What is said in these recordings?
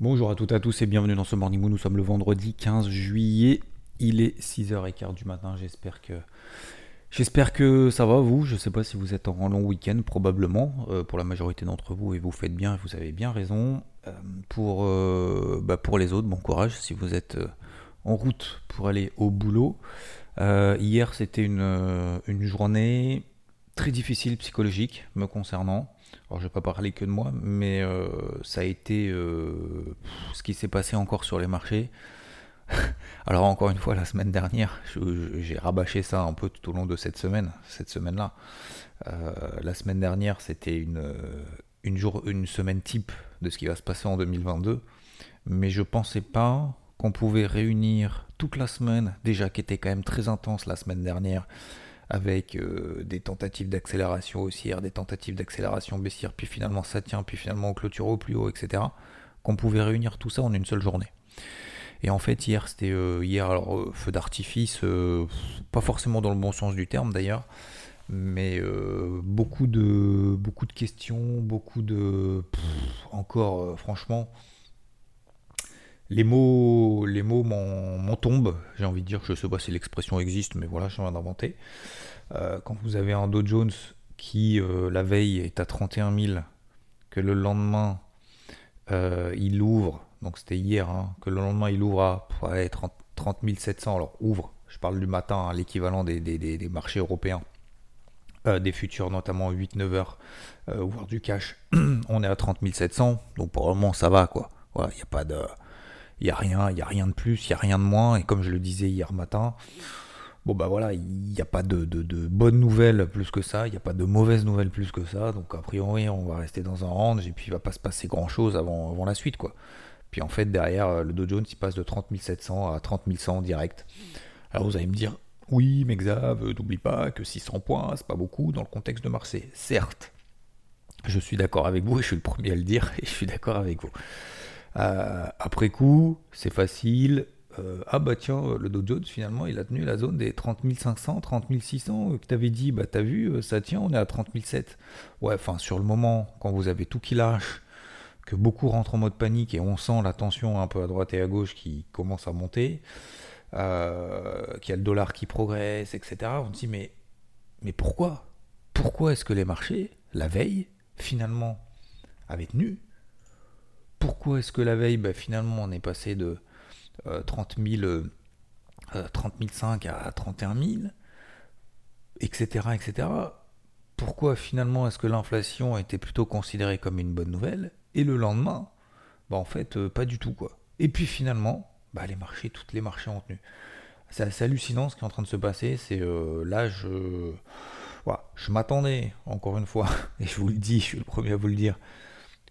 Bonjour à toutes et à tous et bienvenue dans ce Morning Moon. Nous sommes le vendredi 15 juillet. Il est 6h15 du matin. J'espère que J'espère que ça va vous. Je ne sais pas si vous êtes en long week-end, probablement euh, pour la majorité d'entre vous et vous faites bien, vous avez bien raison. Euh, pour, euh, bah, pour les autres, bon courage si vous êtes en route pour aller au boulot. Hier, c'était une, une journée très difficile psychologique me concernant. Alors, je vais pas parler que de moi, mais euh, ça a été euh, ce qui s'est passé encore sur les marchés. Alors encore une fois, la semaine dernière, j'ai rabâché ça un peu tout au long de cette semaine, cette semaine-là. Euh, la semaine dernière, c'était une, une, une semaine type de ce qui va se passer en 2022, mais je pensais pas qu'on pouvait réunir toute la semaine, déjà qui était quand même très intense la semaine dernière, avec euh, des tentatives d'accélération haussière, des tentatives d'accélération baissière, puis finalement ça tient, puis finalement on clôture au plus haut, etc. Qu'on pouvait réunir tout ça en une seule journée. Et en fait, hier, c'était euh, hier, alors euh, feu d'artifice, pas forcément dans le bon sens du terme d'ailleurs, mais beaucoup de beaucoup de questions, beaucoup de encore, franchement, les mots, les mots m'en tombent. J'ai envie de dire, je sais pas si l'expression existe, mais voilà, je viens d'inventer. Euh, quand vous avez un Dow Jones qui euh, la veille est à 31 000, que le lendemain euh, il ouvre, donc c'était hier, hein, que le lendemain il ouvre à ouais, 30, 30 700, alors ouvre, je parle du matin, hein, l'équivalent des, des- des- marchés européens, des futurs notamment 8-9 heures, voire du cash, on est à 30 700, donc pour le moment ça va quoi, il n'y a pas de... Il n'y a rien, il y a rien de plus, il n'y a rien de moins, et comme je le disais hier matin, Bon bah voilà, il n'y a pas de, bonnes nouvelles plus que ça, il n'y a pas de mauvaises nouvelles plus que ça, donc a priori on va rester dans un range et puis il va pas se passer grand chose avant, la suite quoi. Puis en fait derrière euh, le Dow Jones il passe de 30 700 à 30 100 direct. Alors vous allez me dire, oui mais Xav, euh, n'oublie pas que 600 points c'est pas beaucoup dans le contexte de Marseille. Certes, je suis d'accord avec vous et je suis le premier à le dire et je suis d'accord avec vous. Euh, après coup, c'est facile. Euh, ah bah tiens, le Dow Jones finalement il a tenu la zone des 30 500, 30 600 euh, que t'avais dit, bah t'as vu, euh, ça tient, on est à 30 700. Ouais, enfin sur le moment, quand vous avez tout qui lâche, que beaucoup rentrent en mode panique et on sent la tension un peu à droite et à gauche qui commence à monter, qu'il y a le dollar qui progresse, etc. On se dit mais, mais pourquoi? Pourquoi est-ce que les marchés, la veille, finalement, avaient tenu pourquoi est-ce que la veille, bah, finalement, on est passé de euh, 30 000, euh, euh, 30 500 à 31 000, etc., etc. Pourquoi finalement est-ce que l'inflation était plutôt considérée comme une bonne nouvelle? Et le lendemain, bah en fait, euh, pas du tout quoi. Et puis finalement, bah, les marchés, toutes les marchés ont tenu. C'est hallucinant ce qui est en train de se passer. C'est euh, là, je, je m'attendais encore une fois, et je vous le dis, je suis le premier à vous le dire,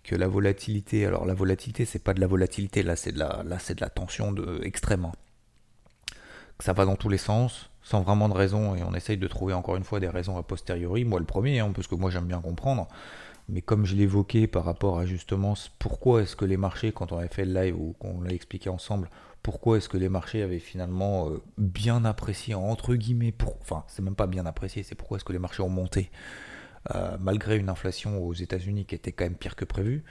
que la volatilité, alors la volatilité, c'est pas de la volatilité, là c'est de la, là de tension de, extrême. hein. Que ça va dans tous les sens, sans vraiment de raison, et on essaye de trouver encore une fois des raisons a posteriori. Moi le premier, hein, parce que moi j'aime bien comprendre. Mais comme je l'évoquais par rapport à justement pourquoi est-ce que les marchés, quand on avait fait le live ou qu'on l'a expliqué ensemble, pourquoi est-ce que les marchés avaient finalement euh, bien apprécié, entre guillemets, enfin c'est même pas bien apprécié, c'est pourquoi est-ce que les marchés ont monté euh, malgré une inflation aux États-Unis qui était quand même pire que prévu.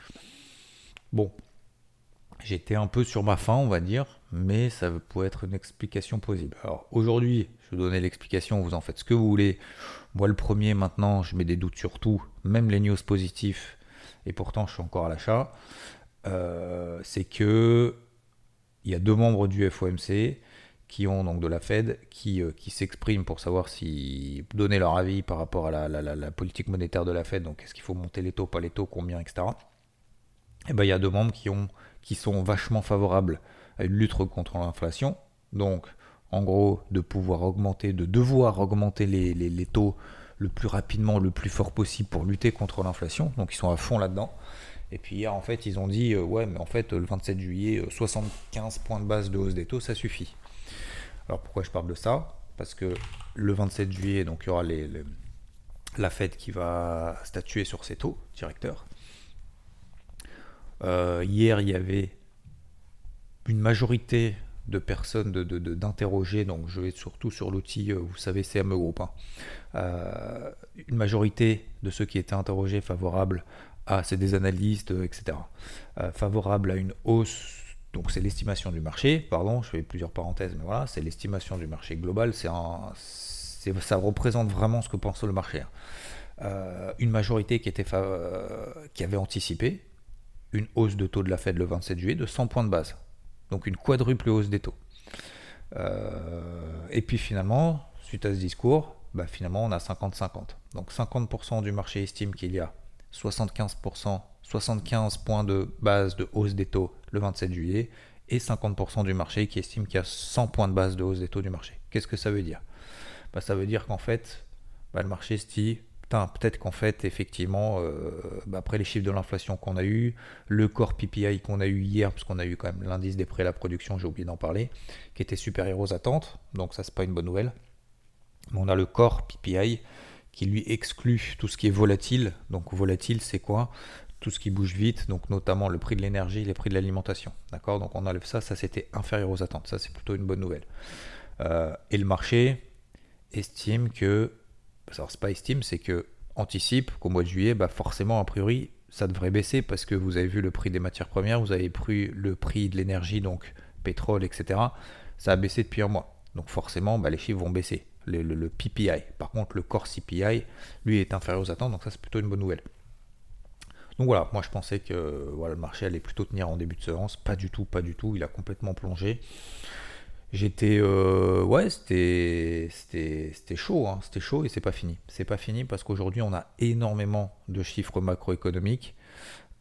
Bon, j'étais un peu sur ma faim, on va dire, mais ça pourrait être une explication possible. Alors aujourd'hui, je vous donner l'explication, vous en faites ce que vous voulez. Moi, le premier, maintenant, je mets des doutes sur tout, même les news positifs, et pourtant, je suis encore à l'achat. Euh, c'est que il y a deux membres du FOMC qui ont donc de la Fed qui, euh, qui s'expriment pour savoir si donner leur avis par rapport à la, la- politique monétaire de la Fed, donc est-ce qu'il faut monter les taux, pas les taux, combien, etc. Et ben il y a deux membres qui ont qui sont vachement favorables à une lutte contre l'inflation, donc en gros de pouvoir augmenter, de devoir augmenter les, les- les taux le plus rapidement, le plus fort possible pour lutter contre l'inflation. Donc ils sont à fond là-dedans. Et puis hier, en fait, ils ont dit, euh, ouais, mais en fait, le 27 juillet, 75 points de base de hausse des taux, ça suffit. Alors pourquoi je parle de ça? Parce que le 27 juillet, donc il y aura les, la Fed qui va statuer sur ses taux directeurs. hier, il y avait une majorité de personnes d'interroger, donc je vais surtout sur l'outil, euh, vous savez, CME Group. Hein. Euh, une majorité de ceux qui étaient interrogés favorables à, c'est des analystes, euh, etc., favorables à une hausse, donc c'est l'estimation du marché, pardon, je fais plusieurs parenthèses, mais voilà, c'est l'estimation du marché global, c'est ça représente vraiment ce que pense le marché. Hein. une majorité qui, était qui avait anticipé une hausse de taux de la Fed le 27 juillet de 100 points de base. Donc une quadruple hausse des taux. Euh, et puis finalement, suite à ce discours, bah finalement on a 50-50. Donc 50% du marché estime qu'il y a 75%, 75 points de base de hausse des taux le 27 juillet et 50% du marché qui estime qu'il y a 100 points de base de hausse des taux du marché. Qu'est-ce que ça veut dire? Bah, Ça veut dire qu'en fait, bah, le marché estime peut-être qu'en fait, effectivement, euh, bah, après les chiffres de l'inflation qu'on a eu, le corps PPI qu'on a eu hier, parce qu'on a eu quand même l'indice des prêts à la production, j'ai oublié d'en parler, qui était supérieur aux attentes, donc ça c'est pas une bonne nouvelle. Mais on a le corps PPI qui lui exclut tout ce qui est volatile. Donc volatile, c'est quoi? Tout ce qui bouge vite, donc notamment le prix de l'énergie, les prix de l'alimentation. D'accord? Donc on enlève ça, ça c'était inférieur aux attentes. Ça c'est plutôt une bonne nouvelle. Euh, et le marché estime que alors c'est pas estime, c'est que anticipe qu'au mois de juillet, bah forcément, a priori, ça devrait baisser parce que vous avez vu le prix des matières premières, vous avez pris le prix de l'énergie, donc pétrole, etc. Ça a baissé depuis un mois. Donc forcément, bah, les chiffres vont baisser. Le, PPI. Par contre, le core CPI, lui, est inférieur aux attentes, donc ça, c'est plutôt une bonne nouvelle. Donc voilà, moi je pensais que voilà, le marché allait plutôt tenir en début de séance. Pas du tout, pas du tout. Il a complètement plongé. J'étais. Euh, ouais, c'était, chaud, hein, c'était chaud et c'est pas fini. C'est pas fini parce qu'aujourd'hui, on a énormément de chiffres macroéconomiques.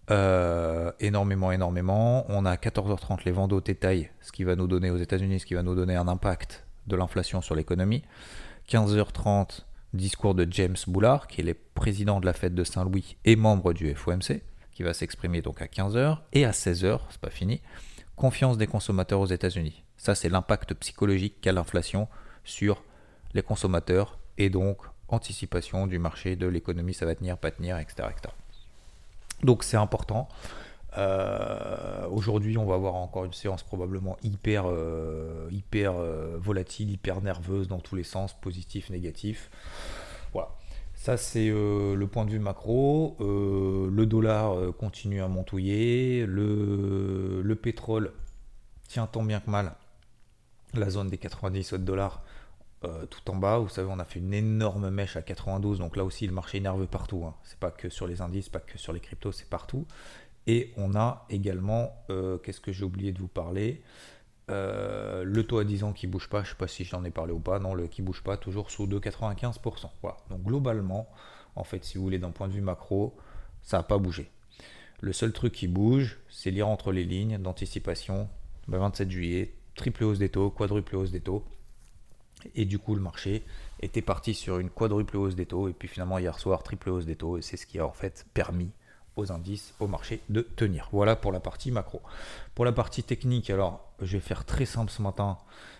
Euh, énormément, énormément. On a 14h30 les ventes au détail, ce qui va nous donner aux États-Unis, ce qui va nous donner un impact de l'inflation sur l'économie. 15h30, discours de James Boulard, qui est le président de la fête de Saint-Louis et membre du FOMC, qui va s'exprimer donc à 15h. Et à 16h, c'est pas fini, confiance des consommateurs aux États-Unis. Ça, c'est l'impact psychologique qu'a l'inflation sur les consommateurs et donc anticipation du marché, de l'économie, ça va tenir, pas tenir, etc. Donc c'est important. Euh, aujourd'hui, on va avoir encore une séance probablement hyper, euh, hyper euh, volatile, hyper nerveuse dans tous les sens, positif, négatif. Voilà. Ça, c'est le point de vue macro. le dollar continue à montouiller. Le, le pétrole tient tant bien que mal la zone des 90 dollars tout en bas. Vous savez, on a fait une énorme mèche à 92, donc là aussi le marché est nerveux partout. Hein. C'est pas que sur les indices, pas que sur les cryptos, c'est partout. Et on a également, euh, qu'est-ce que j'ai oublié de vous parler euh, Le taux à 10 ans qui bouge pas, je sais pas si j'en ai parlé ou pas, non, le qui bouge pas, toujours sous 2,95%. Voilà. Donc globalement, en fait, si vous voulez, d'un point de vue macro, ça n'a pas bougé. Le seul truc qui bouge, c'est lire entre les lignes d'anticipation. 27 ben, juillet, triple hausse des taux, quadruple hausse des taux. Et du coup, le marché était parti sur une quadruple hausse des taux. Et puis finalement, hier soir, triple hausse des taux. Et c'est ce qui a en fait permis aux indices, au marché de tenir. Voilà pour la partie macro. Pour la partie technique, alors je vais faire très simple ce matin.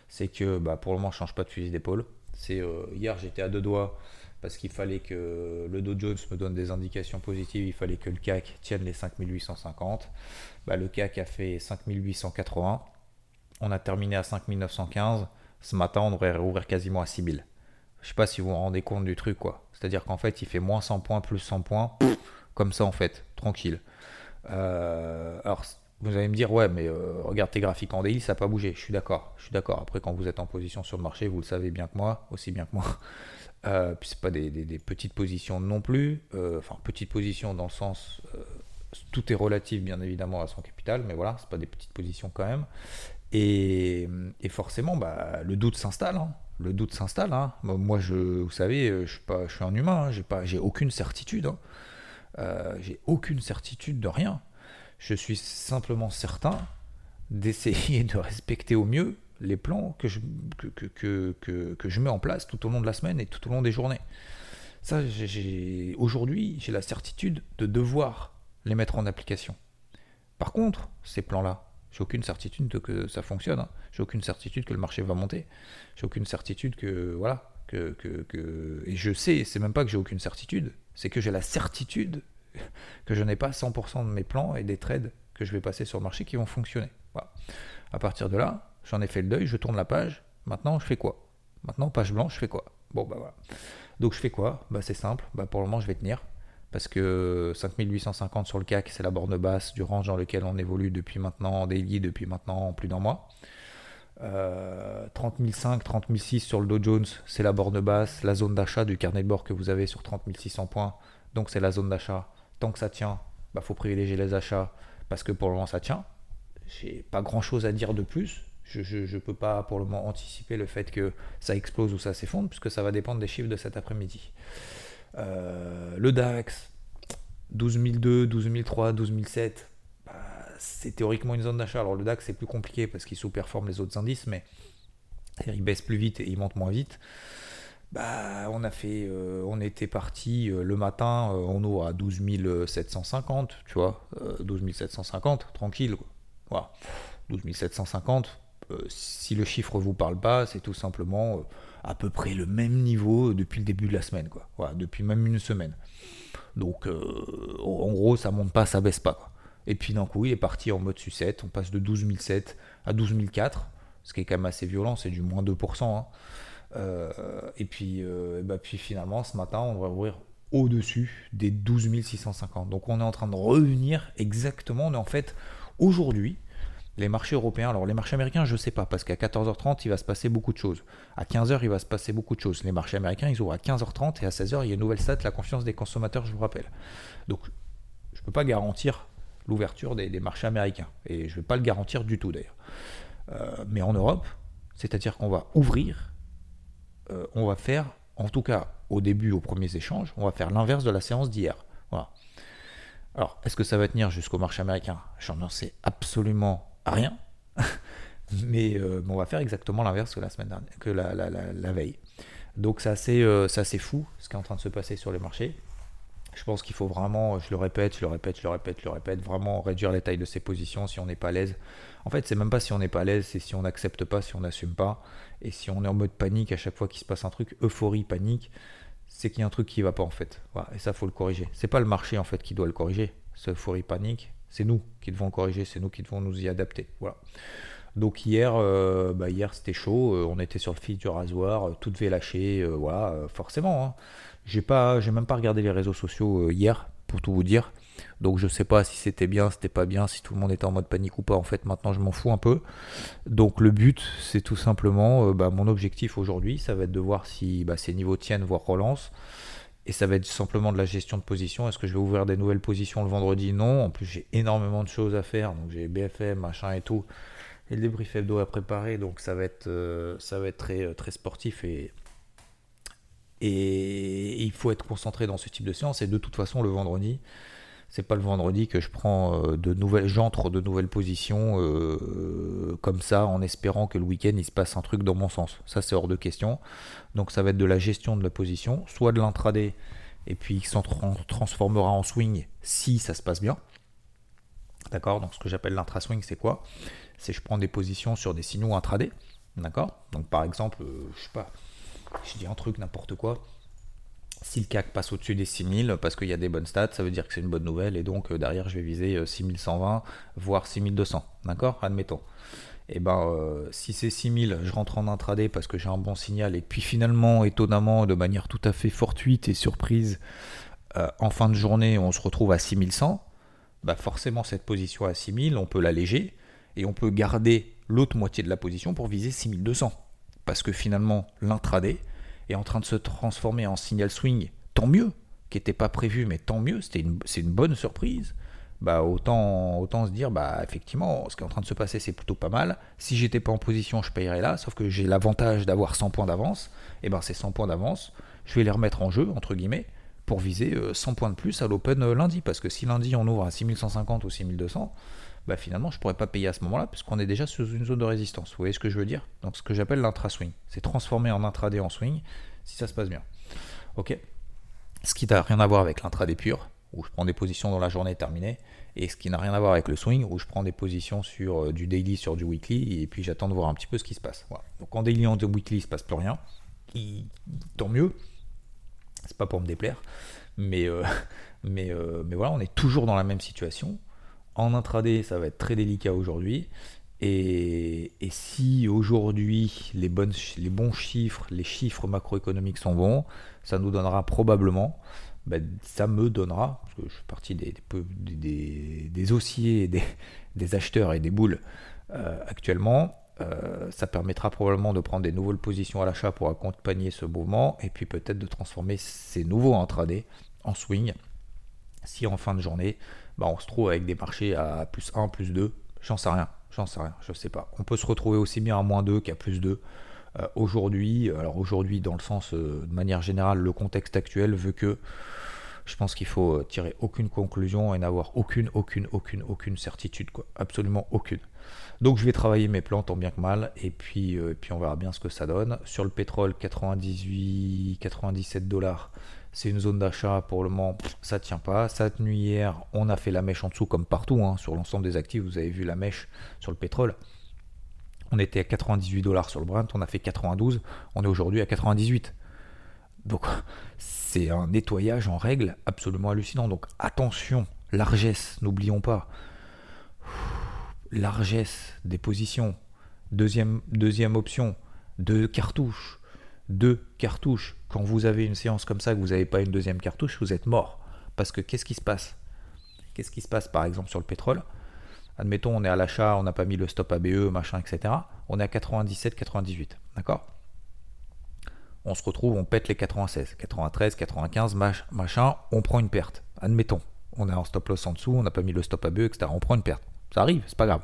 C'est que bah, pour le moment, je ne change pas de fusil d'épaule. C'est euh, hier, j'étais à deux doigts parce qu'il fallait que le Dow Jones me donne des indications positives. Il fallait que le CAC tienne les 5850. Bah, le CAC a fait 5880 on a terminé à 5915. Ce matin, on devrait rouvrir quasiment à 6000. Je sais pas si vous vous rendez compte du truc, quoi. C'est-à-dire qu'en fait, il fait moins 100 points, plus 100 points, comme ça, en fait, tranquille. Euh, alors, vous allez me dire, ouais, mais euh, regarde tes graphiques en daily, ça n'a pas bougé. Je suis d'accord, je suis d'accord. Après, quand vous êtes en position sur le marché, vous le savez bien que moi, aussi bien que moi. Euh, puis c'est pas des, petites positions non plus. Euh, enfin, petites positions dans le sens, tout est relatif bien évidemment à son capital, mais voilà, c'est pas des petites positions quand même. Et, forcément, bah, le doute s'installe. Hein. Le doute s'installe. Hein. Moi, je, vous savez, je suis, pas, je suis un humain. Hein. J'ai pas, aucune certitude. Euh, j'ai aucune certitude de rien. Je suis simplement certain d'essayer de respecter au mieux les plans que je, que, que, que, que, je mets en place tout au long de la semaine et tout au long des journées. Ça, aujourd'hui, j'ai la certitude de devoir les mettre en application. Par contre, ces plans-là, j'ai aucune certitude que ça fonctionne. Hein. J'ai aucune certitude que le marché va monter. J'ai aucune certitude que voilà que, que, et je sais, c'est même pas que j'ai aucune certitude, c'est que j'ai la certitude que je n'ai pas 100% de mes plans et des trades que je vais passer sur le marché qui vont fonctionner. Voilà. À partir de là, j'en ai fait le deuil, je tourne la page. Maintenant, je fais quoi? Maintenant, page blanche, je fais quoi? Bon, bah voilà. Donc, je fais quoi? Bah, c'est simple. Bah, pour le moment, je vais tenir. Parce que 5850 sur le CAC, c'est la borne basse du range dans lequel on évolue depuis maintenant, en daily, depuis maintenant plus d'un mois. Euh, 30 005, 30 006 sur le Dow Jones, c'est la borne basse, la zone d'achat du carnet de bord que vous avez sur 30 600 points. Donc c'est la zone d'achat. Tant que ça tient, il bah, faut privilégier les achats parce que pour le moment ça tient. J'ai pas grand chose à dire de plus. Je ne peux pas pour le moment anticiper le fait que ça explose ou ça s'effondre, puisque ça va dépendre des chiffres de cet après-midi. Euh, le DAX, 12002, 12003, 12007, c'est théoriquement une zone d'achat. Alors le DAX c'est plus compliqué parce qu'il sous-performe les autres indices, mais il baisse plus vite et il monte moins vite. Bah, on a fait, euh, on était parti euh, le matin, on est à 12 750, tu vois, 12 750, tranquille, Voilà, 12 750, euh, si le chiffre vous parle pas, c'est tout simplement euh, à peu près le même niveau depuis le début de la semaine, quoi. Depuis même une semaine. Donc, euh, en gros, ça monte pas, ça baisse pas. Et puis d'un coup, il est parti en mode sucette. On passe de 12 à 12 ce qui est quand même assez violent, c'est du moins 2%. Hein. et puis, bah, puis finalement, ce matin, on va ouvrir au-dessus des 12 650. Donc on est en train de revenir exactement, on est en fait aujourd'hui les marchés européens, alors les marchés américains, je ne sais pas, parce qu'à 14h30, il va se passer beaucoup de choses. À 15h, il va se passer beaucoup de choses. Les marchés américains, ils ouvrent à 15h30 et à 16h, il y a une nouvelle stat, la confiance des consommateurs, je vous rappelle. Donc, je ne peux pas garantir l'ouverture des, marchés américains. Et je ne vais pas le garantir du tout d'ailleurs. Euh, mais en Europe, c'est-à-dire qu'on va ouvrir, euh, on va faire, en tout cas au début, aux premiers échanges, on va faire l'inverse de la séance d'hier. Voilà. Alors, est-ce que ça va tenir jusqu'au marché américain? J'en sais absolument rien. mais, euh, on va faire exactement l'inverse que la semaine dernière, que la, veille. Donc c'est assez, euh, assez fou ce qui est en train de se passer sur les marchés. Je pense qu'il faut vraiment, je le répète, je le répète, je le répète, je le répète, vraiment réduire les tailles de ses positions si on n'est pas à l'aise. En fait, c'est même pas si on n'est pas à l'aise, c'est si on n'accepte pas, si on n'assume pas. Et si on est en mode panique à chaque fois qu'il se passe un truc, euphorie, panique, c'est qu'il y a un truc qui va pas en fait. Et ça, faut le corriger. C'est pas le marché en fait qui doit le corriger. Euphorie, panique, c'est nous qui devons corriger, c'est nous qui devons nous y adapter. Voilà. Donc hier, euh, bah hier c'était chaud, euh, on était sur le fil du rasoir, euh, tout devait lâcher, voilà, forcément. Hein. J'ai pas, j'ai même pas regardé les réseaux sociaux hier, pour tout vous dire. Donc je sais pas si c'était bien, c'était pas bien, si tout le monde était en mode panique ou pas. En fait, maintenant je m'en fous un peu. Donc le but, c'est tout simplement, bah, mon objectif aujourd'hui, ça va être de voir si bah, ces niveaux tiennent, voire relance. Et ça va être simplement de la gestion de position. Est-ce que je vais ouvrir des nouvelles positions le vendredi? Non. En plus, j'ai énormément de choses à faire. Donc, j'ai BFM, machin et tout. Et le débrief hebdo à préparer. Donc, ça va être, euh, ça va être très, euh, très sportif. Et, et il faut être concentré dans ce type de séance. Et de toute façon, le vendredi, c'est pas le vendredi que je prends euh, de nouvelles, j'entre de nouvelles positions euh, comme ça en espérant que le week-end il se passe un truc dans mon sens. Ça c'est hors de question. Donc ça va être de la gestion de la position, soit de l'intraday et puis il s'en transformera en swing si ça se passe bien. D'accord? Donc ce que j'appelle l'intra-swing c'est quoi? C'est je prends des positions sur des signaux intraday. D'accord? Donc par exemple, euh, je sais pas, je dis un truc n'importe quoi. Si le CAC passe au-dessus des 6000 parce qu'il y a des bonnes stats, ça veut dire que c'est une bonne nouvelle et donc euh, derrière je vais viser 6120 euh, voire 6200, d'accord? Admettons. Et eh ben euh, si c'est 6000, je rentre en intraday parce que j'ai un bon signal et puis finalement étonnamment de manière tout à fait fortuite et surprise en fin de journée, on se retrouve à 6100, bah forcément cette position à 6000, on peut l'alléger et on peut garder l'autre moitié de la position pour viser 6200 parce que finalement l'intraday est en train de se transformer en signal swing, tant mieux, qui n'était pas prévu, mais tant mieux, c'est une bonne surprise. Bah autant, autant se dire, bah effectivement, ce qui est en train de se passer, c'est plutôt pas mal. Si j'étais pas en position, je payerais là, sauf que j'ai l'avantage d'avoir 100 points d'avance. Et ben ces 100 points d'avance, je vais les remettre en jeu, entre guillemets, pour viser 100 euh, points de plus à l'open euh, lundi. Parce que si lundi on ouvre à 6150 ou 6200, bah finalement je pourrais pas payer à ce moment-là, puisqu'on est déjà sous une zone de résistance. Vous voyez ce que je veux dire? Donc ce que j'appelle l'intra-swing. C'est transformer en intraday en swing, si ça se passe bien. Ok? Ce qui n'a rien à voir avec l'intraday pur, où je prends des positions dans la journée terminée, et ce qui n'a rien à voir avec le swing, où je prends des positions sur euh, du daily, sur du weekly, et puis j'attends de voir un petit peu ce qui se passe. Donc en daily, en weekly, il se passe plus rien. tant mieux. C'est pas pour me déplaire. Mais, euh, mais, euh, mais voilà, on est toujours dans la même situation. En intraday, ça va être très délicat aujourd'hui. Et, si aujourd'hui les, bons chiffres, les chiffres macroéconomiques sont bons, ça nous donnera probablement, ben, ça me donnera, parce que je suis parti des, des, des, haussiers, des, des, acheteurs et des boules euh, actuellement, euh, ça permettra probablement de prendre des nouvelles positions à l'achat pour accompagner ce mouvement et puis peut-être de transformer ces nouveaux intradés en swing. Si en fin de journée, ben, on se trouve avec des marchés à plus 1, plus 2, j'en sais rien. J'en sais rien, je sais pas. On peut se retrouver aussi bien à moins 2 qu'à plus 2. Euh, aujourd'hui, alors aujourd'hui, dans le sens, euh, de manière générale, le contexte actuel veut que je pense qu'il faut euh, tirer aucune conclusion et n'avoir aucune, aucune, aucune, aucune certitude. Absolument aucune. Donc je vais travailler mes plans tant bien que mal, et puis, puis on verra bien ce que ça donne. Sur le pétrole, 98, 97 dollars c'est une zone d'achat pour le moment, ça tient pas. Ça a tenu hier, on a fait la mèche en dessous comme partout hein, sur l'ensemble des actifs. Vous avez vu la mèche sur le pétrole. On était à 98 dollars sur le Brent, on a fait 92, on est aujourd'hui à 98. Donc c'est un nettoyage en règle absolument hallucinant. Donc attention, largesse, n'oublions pas. Largesse des positions. Deuxième, deuxième option, deux cartouches deux cartouches. Quand vous avez une séance comme ça, que vous n'avez pas une deuxième cartouche, vous êtes mort. Parce que qu'est-ce qui se passe? Qu'est-ce qui se passe par exemple sur le pétrole? Admettons, on est à l'achat, on n'a pas mis le stop ABE, machin, etc. On est à 97, 98. D'accord? On se retrouve, on pète les 96, 93, 95, machin, on prend une perte. Admettons, on est en stop loss en dessous, on n'a pas mis le stop ABE, etc. On prend une perte. Ça arrive, c'est pas grave.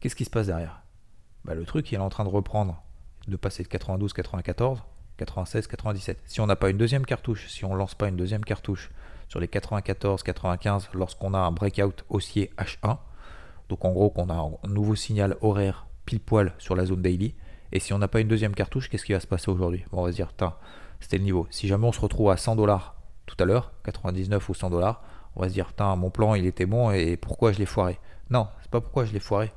Qu'est-ce qui se passe derrière? Bah, Le truc, il est en train de reprendre de passer de 92, 94, 96, 97. Si on n'a pas une deuxième cartouche, si on lance pas une deuxième cartouche sur les 94, 95 lorsqu'on a un breakout haussier H1, donc en gros qu'on a un nouveau signal horaire pile poil sur la zone daily, et si on n'a pas une deuxième cartouche, qu'est-ce qui va se passer aujourd'hui? On va se dire, c'était le niveau. Si jamais on se retrouve à 100 dollars tout à l'heure, 99 ou 100 dollars, on va se dire, mon plan il était bon et pourquoi je l'ai foiré? Non, c'est pas pourquoi je l'ai foiré.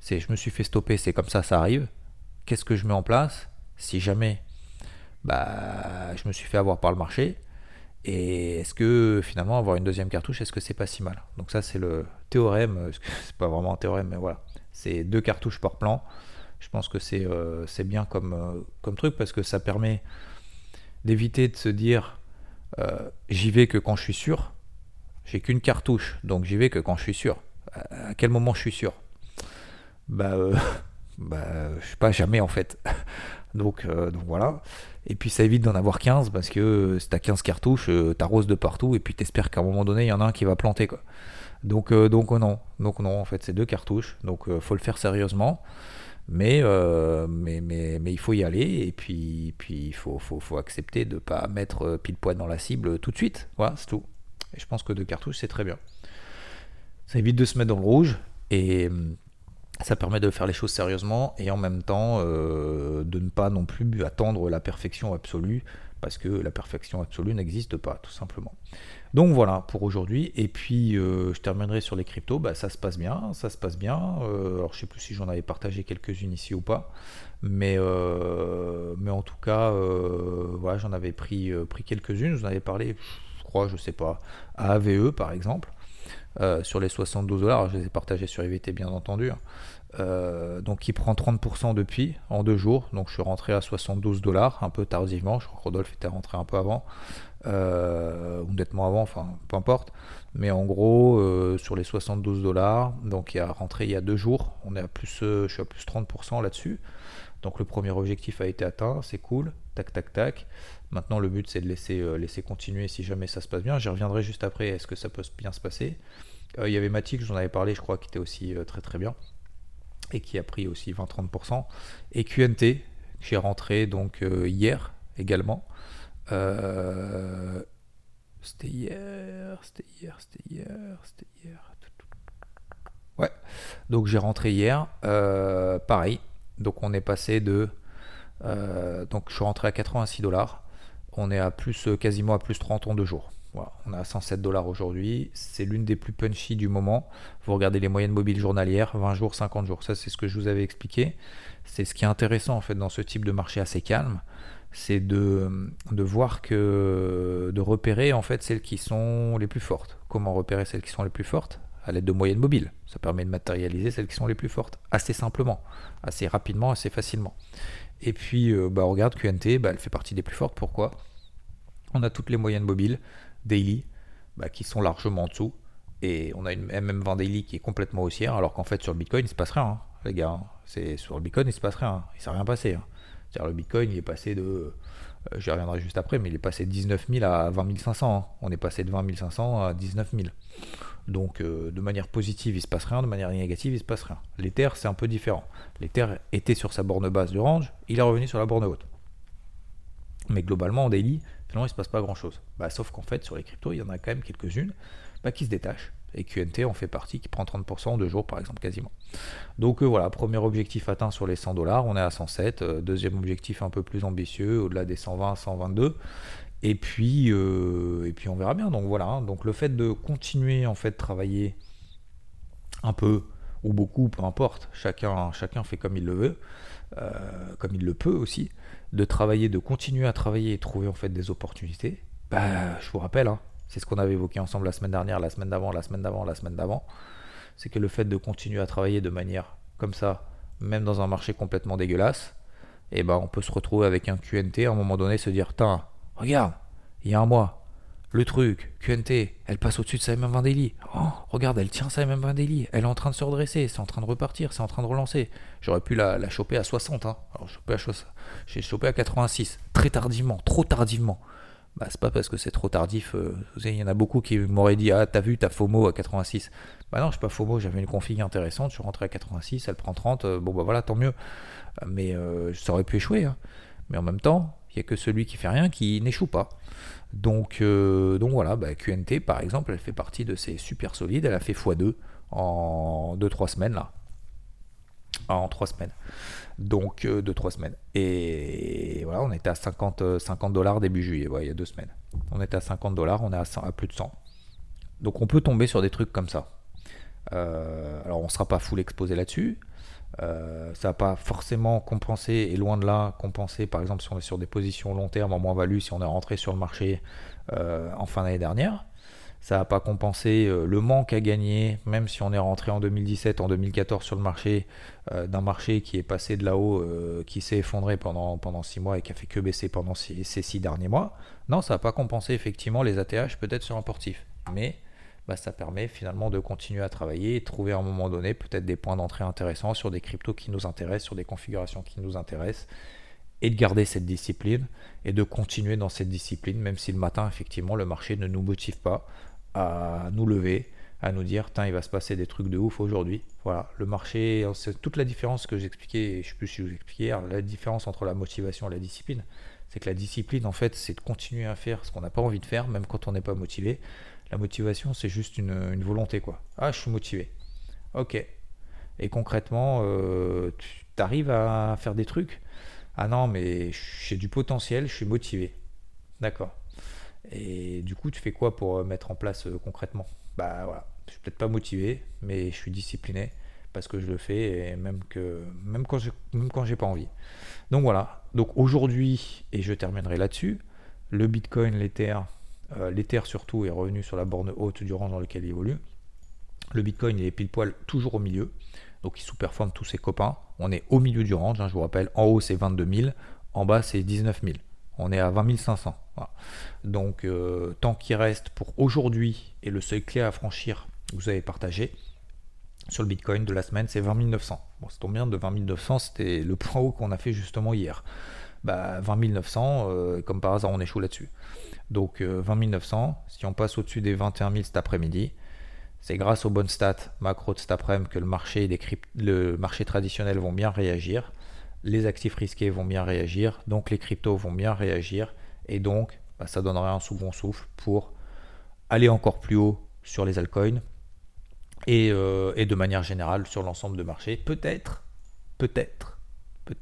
C'est je me suis fait stopper, c'est comme ça, ça arrive qu'est-ce que je mets en place si jamais bah, je me suis fait avoir par le marché? Et est-ce que finalement avoir une deuxième cartouche, est-ce que c'est pas si mal? Donc ça c'est le théorème, c'est pas vraiment un théorème, mais voilà, c'est deux cartouches par plan. Je pense que c'est euh, bien comme, euh, comme truc parce que ça permet d'éviter de se dire euh, j'y vais que quand je suis sûr. J'ai qu'une cartouche, donc j'y vais que quand je suis sûr. À quel moment je suis sûr? Bah bah, je sais pas, jamais en fait. donc, euh, donc voilà. Et puis ça évite d'en avoir 15 parce que euh, si t'as 15 cartouches, euh, t'arroses de partout et puis t'espères qu'à un moment donné, il y en a un qui va planter quoi. Donc, donc non, donc non, en fait c'est deux cartouches, donc faut le faire sérieusement. Mais, mais, il faut y aller et puis, puis il faut, faut, accepter de ne pas mettre pile poids dans la cible tout de suite. Voilà, c'est tout. Et je pense que deux cartouches, c'est très bien. Ça évite de se mettre dans le rouge et, ça permet de faire les choses sérieusement et en même temps euh, de ne pas non plus attendre la perfection absolue parce que la perfection absolue n'existe pas tout simplement. Donc voilà pour aujourd'hui et puis euh, je terminerai sur les cryptos, bah, ça se passe bien, ça se passe bien. Euh, alors je sais plus si j'en avais partagé quelques-unes ici ou pas, mais, en tout cas voilà j'en avais pris, quelques-unes, je vous en avais parlé, je crois, je sais pas, à AVE par exemple. Euh, sur les 72 dollars. Je les ai partagés sur IVT bien entendu. Hein. Euh, donc il prend 30% depuis en deux jours. Donc je suis rentré à 72 dollars un peu tardivement. Je crois que Rodolphe était rentré un peu avant. Euh, ou nettement avant, enfin peu importe. Mais en gros, sur les 72 dollars, donc il a rentré il y a deux jours. On est à plus, je suis à plus 30% là-dessus. Donc le premier objectif a été atteint, c'est cool. Tac, tac, tac. Maintenant, le but, c'est de laisser, euh, laisser continuer si jamais ça se passe bien. J'y reviendrai juste après. Est-ce que ça peut bien se passer? Euh, Il y avait Matic, j'en avais parlé, je crois, qui était aussi euh, très très bien et qui a pris aussi 20-30%. Et QNT, j'ai rentré donc hier également. c'était hier, c'était hier, c'était hier, c'était hier. Ouais, donc j'ai rentré hier. pareil, donc on est passé de. donc je suis rentré à 86 dollars on est à plus quasiment à plus 30 en deux jours. On est à 107 dollars aujourd'hui. C'est l'une des plus punchy du moment. Vous regardez les moyennes mobiles journalières, 20 jours, 50 jours. Ça, c'est ce que je vous avais expliqué. C'est ce qui est intéressant en fait dans ce type de marché assez calme c'est de, de voir que de repérer en fait celles qui sont les plus fortes. Comment repérer celles qui sont les plus fortes? À l'aide de moyennes mobiles. Ça permet de matérialiser celles qui sont les plus fortes assez simplement, assez rapidement, assez facilement. Et puis euh, bah, on regarde QNT, bah, elle fait partie des plus fortes. Pourquoi? On a toutes les moyennes mobiles daily bah, qui sont largement en dessous. Et on a une MM20 daily qui est complètement haussière, alors qu'en fait sur le Bitcoin il se passe rien, hein, les gars. Hein. C'est sur le Bitcoin il se passe rien, hein. il s'est rien passé. C'est-à-dire le Bitcoin, il est passé de, euh, j'y reviendrai juste après, mais il est passé de 19 000 à 20 500. Hein. On est passé de 20 500 à 19 000. Donc euh, de manière positive, il se passe rien, de manière négative, il se passe rien. L'Ether, c'est un peu différent. L'Ether était sur sa borne basse de range, il est revenu sur la borne haute. Mais globalement, en daily, finalement, il ne se passe pas grand-chose. Bah, sauf qu'en fait, sur les cryptos, il y en a quand même quelques-unes bah, qui se détachent et QNT en fait partie qui prend 30% en deux jours par exemple quasiment. Donc euh, voilà, premier objectif atteint sur les 100 dollars, on est à 107. Euh, deuxième objectif un peu plus ambitieux, au-delà des 120, 122. Et puis, euh, et puis on verra bien. Donc voilà, hein. donc le fait de continuer en fait travailler un peu ou beaucoup, peu importe, chacun, chacun fait comme il le veut, comme il le peut aussi, de travailler, de continuer à travailler et trouver en fait des opportunités. Bah, je vous rappelle, hein, c'est ce qu'on avait évoqué ensemble la semaine dernière, la semaine d'avant, la semaine d'avant, la semaine d'avant. C'est que le fait de continuer à travailler de manière comme ça, même dans un marché complètement dégueulasse, et eh ben on peut se retrouver avec un QNT à un moment donné se dire Tiens, regarde, il y a un mois, le truc, QNT, elle passe au-dessus de sa MM20 daily. Oh, regarde, elle tient sa MM20 daily. Elle est en train de se redresser, c'est en train de repartir, c'est en train de relancer. J'aurais pu la, choper à 60. Hein. J'ai chopé à 86. Très tardivement, trop tardivement bah, c'est pas parce que c'est trop tardif. Euh, il y en a beaucoup qui m'auraient dit Ah, t'as vu, t'as FOMO à 86. Bah non, je suis pas FOMO, j'avais une config intéressante, je suis rentré à 86, elle prend 30, euh, bon bah voilà, tant mieux. Euh, mais ça aurait pu échouer. Hein. Mais en même temps, a que celui qui fait rien qui n'échoue pas. Donc, donc voilà, bah, QNT par exemple, elle fait partie de ces super solides, elle a fait x2 en 2-3 semaines là. En 3 semaines donc euh, de trois semaines. Et voilà, on était à 50, 50 euh, dollars début juillet, il y a deux semaines. On était à 50 dollars, on est à, plus de 100. Donc on peut tomber sur des trucs comme ça. Euh, alors on ne sera pas full exposé là-dessus. Ça va pas forcément compenser, et loin de là, compenser par exemple si on est sur des positions long terme en moins-value, si on est rentré sur le marché en fin d'année dernière ça n'a pas compensé euh, le manque à gagner, même si on est rentré en 2017, en 2014 sur le marché, euh, d'un marché qui est passé de là-haut, euh, qui s'est effondré pendant, pendant six mois et qui a fait que baisser pendant ces, six derniers mois. Non, ça n'a pas compensé effectivement les ATH peut-être sur un portif. Mais bah, ça permet finalement de continuer à travailler et trouver à un moment donné peut-être des points d'entrée intéressants sur des cryptos qui nous intéressent, sur des configurations qui nous intéressent et de garder cette discipline et de continuer dans cette discipline, même si le matin, effectivement, le marché ne nous motive pas à nous lever, à nous dire, il va se passer des trucs de ouf aujourd'hui. Voilà, le marché, c'est toute la différence que j'expliquais, je sais plus si je vous expliquais la différence entre la motivation et la discipline. C'est que la discipline, en fait, c'est de continuer à faire ce qu'on n'a pas envie de faire, même quand on n'est pas motivé. La motivation, c'est juste une, volonté, quoi. Ah, je suis motivé. Ok. Et concrètement, euh, tu arrives à faire des trucs? Ah non, mais j'ai du potentiel, je suis motivé. D'accord. Et du coup, tu fais quoi pour euh, mettre en place euh, concrètement? Bah voilà, je suis peut-être pas motivé, mais je suis discipliné parce que je le fais et même que même quand je, même j'ai pas envie. Donc voilà. Donc aujourd'hui et je terminerai là-dessus. Le Bitcoin, l'Ether, l'Ether surtout est revenu sur la borne haute du rang dans lequel il évolue. Le Bitcoin il est pile poil toujours au milieu donc il sous-performe tous ses copains. On est au milieu du range, hein, je vous rappelle, en haut c'est 22 000, en bas c'est 19 000. On est à 20 500. Donc euh, tant qu'il reste pour aujourd'hui et le seuil clé à franchir, vous avez partagé sur le Bitcoin de la semaine, c'est 20 900. Bon, c'est tombe bien, de 20 900, c'était le point haut qu'on a fait justement hier. Bah, 20 900, euh, comme par hasard, on échoue là-dessus. Donc 20 euh, 900, si on passe au-dessus des 21 000 cet après-midi, c'est grâce aux bonnes stats macro de cet après-midi que le marché, des le marché traditionnel vont bien réagir, les actifs risqués vont bien réagir, donc les cryptos vont bien réagir, et donc bah, ça donnerait un second souffle pour aller encore plus haut sur les altcoins et, euh, et de manière générale sur l'ensemble de marché. Peut-être, peut-être,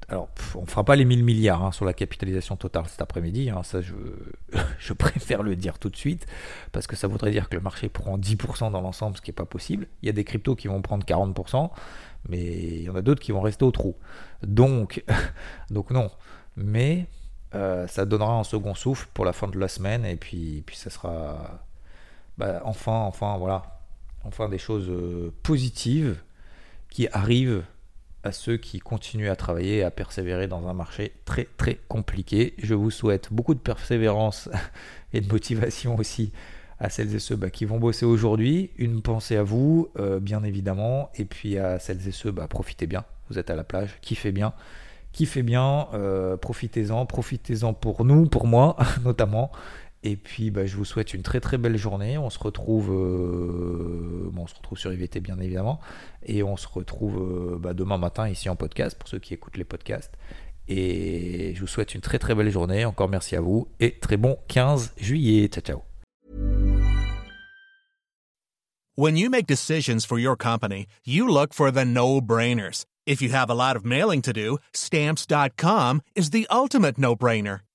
alors, on fera pas les 1000 milliards hein, sur la capitalisation totale cet après-midi. Hein, ça, je, préfère le dire tout de suite parce que ça voudrait dire que le marché prend 10% dans l'ensemble, ce qui n'est pas possible. Il y a des cryptos qui vont prendre 40%, mais il y en a d'autres qui vont rester au trou. Donc, donc non. Mais euh, ça donnera un second souffle pour la fin de la semaine et puis, puis ça sera bah, enfin, enfin, voilà, enfin des choses euh, positives qui arrivent à ceux qui continuent à travailler et à persévérer dans un marché très très compliqué. Je vous souhaite beaucoup de persévérance et de motivation aussi à celles et ceux bah, qui vont bosser aujourd'hui. Une pensée à vous, euh, bien évidemment, et puis à celles et ceux, bah, profitez bien. Vous êtes à la plage, kiffez bien, kiffez bien, euh, profitez-en, profitez-en pour nous, pour moi notamment. Et puis, bah, je vous souhaite une très très belle journée. On se retrouve, euh, on se retrouve sur IVT bien évidemment, et on se retrouve euh, bah, demain matin ici en podcast pour ceux qui écoutent les podcasts. Et je vous souhaite une très très belle journée. Encore merci à vous et très bon 15 juillet. Ciao ciao. When you make decisions for your company, you look for the no-brainers. If you have a lot of mailing to do, stamps.com is the ultimate no-brainer.